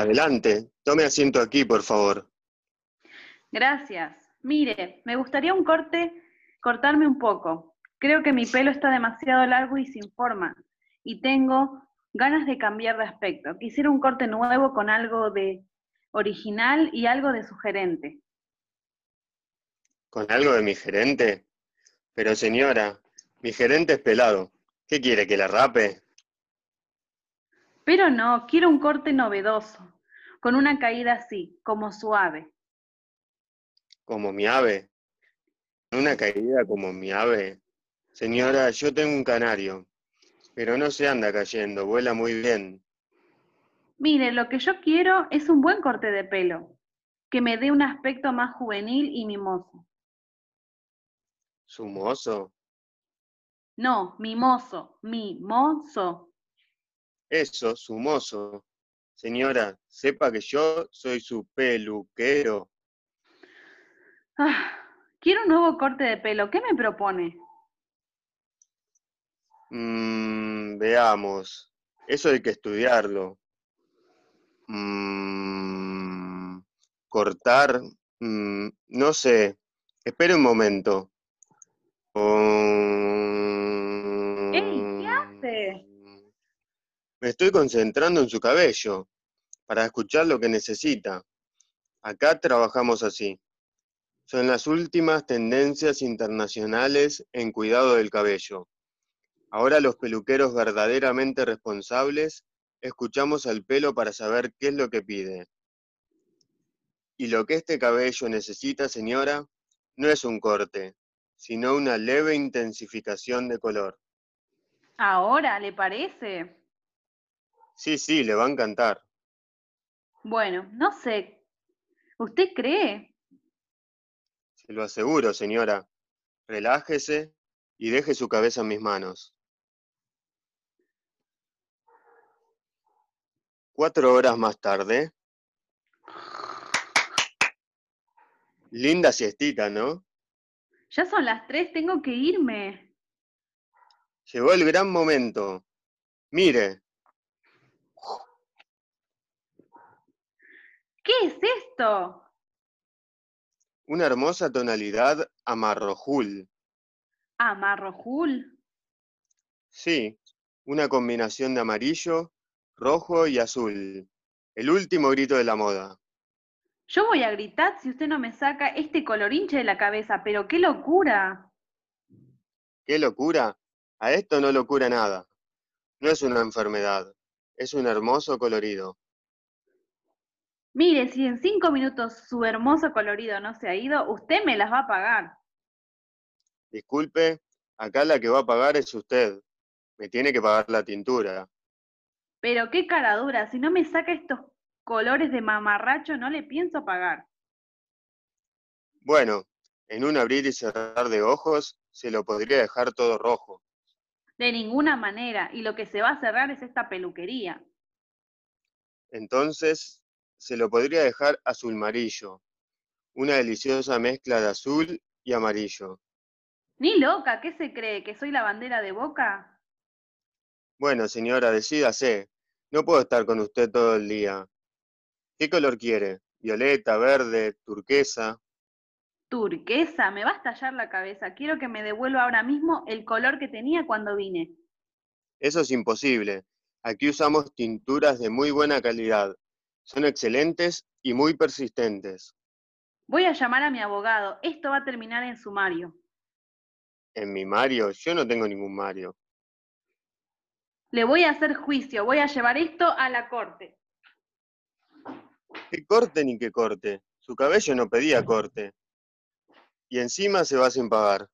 Adelante, tome asiento aquí, por favor. Gracias. Mire, me gustaría un corte, cortarme un poco. Creo que mi pelo está demasiado largo y sin forma. Y tengo ganas de cambiar de aspecto. Quisiera un corte nuevo con algo de original y algo de sugerente. ¿Con algo de mi gerente? Pero señora, mi gerente es pelado. ¿Qué quiere, que la rape? Pero no, quiero un corte novedoso, con una caída así, como suave. Como mi ave. Una caída como mi ave. Señora, yo tengo un canario, pero no se anda cayendo, vuela muy bien. Mire, lo que yo quiero es un buen corte de pelo, que me dé un aspecto más juvenil y mimoso. ¿Sumoso? No, mimoso, mimoso. Eso, su mozo. Señora, sepa que yo soy su peluquero. Ah, quiero un nuevo corte de pelo. ¿Qué me propone? Mm, veamos. Eso hay que estudiarlo. Mm, cortar. Mm, no sé. Espere un momento. ¡Ey! Me estoy concentrando en su cabello para escuchar lo que necesita. Acá trabajamos así. Son las últimas tendencias internacionales en cuidado del cabello. Ahora los peluqueros verdaderamente responsables escuchamos al pelo para saber qué es lo que pide. Y lo que este cabello necesita, señora, no es un corte, sino una leve intensificación de color. Ahora, ¿le parece? Sí, sí, le va a encantar. Bueno, no sé. ¿Usted cree? Se lo aseguro, señora. Relájese y deje su cabeza en mis manos. Cuatro horas más tarde. Linda siestita, ¿no? Ya son las tres, tengo que irme. Llegó el gran momento. Mire, ¿Qué es esto? una hermosa tonalidad amarrojul. ¿Amarrojul? Sí, una combinación de amarillo, rojo y azul. El último grito de la moda. Yo voy a gritar si usted no me saca este colorinche de la cabeza, pero qué locura. ¡Qué locura! A esto no lo cura nada. No es una enfermedad, es un hermoso colorido. Mire, si en cinco minutos su hermoso colorido no se ha ido, usted me las va a pagar. Disculpe, acá la que va a pagar es usted. Me tiene que pagar la tintura. Pero qué cara dura, si no me saca estos colores de mamarracho, no le pienso pagar. Bueno, en un abrir y cerrar de ojos se lo podría dejar todo rojo. De ninguna manera, y lo que se va a cerrar es esta peluquería. Entonces se lo podría dejar azul amarillo. Una deliciosa mezcla de azul y amarillo. Ni loca, ¿qué se cree? ¿Que soy la bandera de boca? Bueno, señora, decídase. No puedo estar con usted todo el día. ¿Qué color quiere? ¿Violeta, verde, turquesa? Turquesa, me va a estallar la cabeza. Quiero que me devuelva ahora mismo el color que tenía cuando vine. Eso es imposible. Aquí usamos tinturas de muy buena calidad. Son excelentes y muy persistentes. Voy a llamar a mi abogado. Esto va a terminar en sumario. En mi Mario, yo no tengo ningún Mario. Le voy a hacer juicio. Voy a llevar esto a la corte. ¿Qué corte ni qué corte? Su cabello no pedía corte. Y encima se va sin pagar.